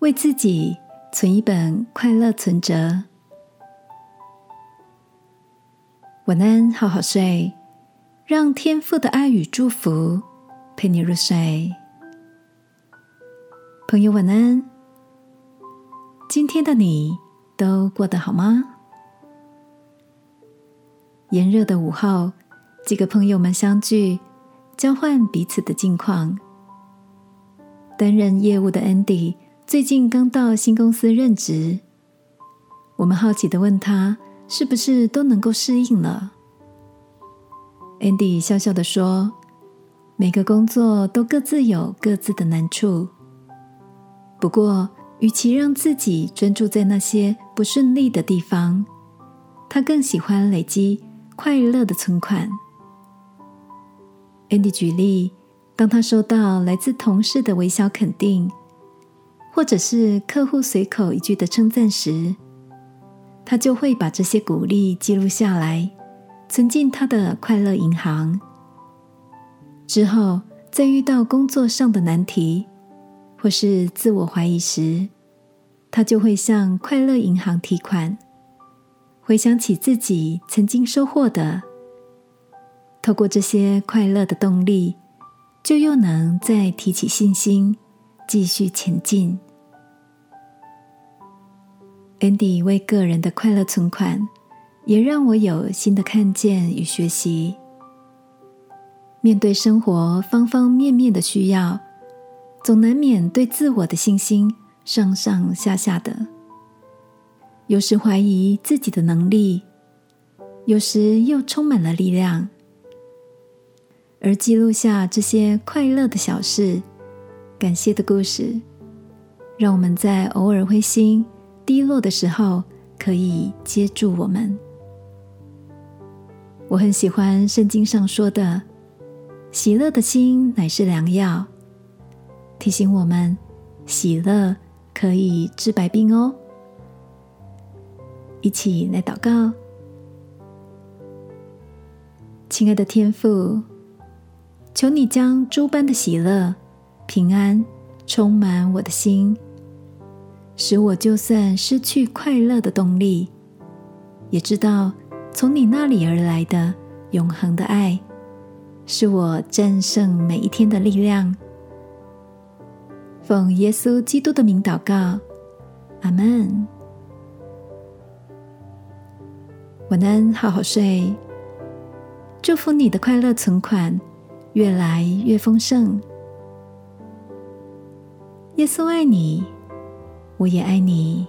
为自己存一本快乐存折。晚安，好好睡，让天父的爱与祝福陪你入睡。朋友，晚安。今天的你都过得好吗？炎热的午后，几个朋友们相聚，交换彼此的近况。担任业务的 Andy 最近刚到新公司任职，我们好奇的问他。是不是都能够适应了？Andy 笑笑的说：“每个工作都各自有各自的难处。不过，与其让自己专注在那些不顺利的地方，他更喜欢累积快乐的存款。”Andy 举例，当他收到来自同事的微笑肯定，或者是客户随口一句的称赞时，他就会把这些鼓励记录下来，存进他的快乐银行。之后，在遇到工作上的难题或是自我怀疑时，他就会向快乐银行提款，回想起自己曾经收获的。透过这些快乐的动力，就又能再提起信心，继续前进。Andy 为个人的快乐存款，也让我有新的看见与学习。面对生活方方面面的需要，总难免对自我的信心上上下下的，有时怀疑自己的能力，有时又充满了力量。而记录下这些快乐的小事、感谢的故事，让我们在偶尔灰心。低落的时候，可以接住我们。我很喜欢圣经上说的：“喜乐的心乃是良药。”提醒我们，喜乐可以治百病哦。一起来祷告，亲爱的天父，求你将诸般的喜乐、平安充满我的心。使我就算失去快乐的动力，也知道从你那里而来的永恒的爱，是我战胜每一天的力量。奉耶稣基督的名祷告，阿门。晚安，好好睡。祝福你的快乐存款越来越丰盛。耶稣爱你。我也爱你。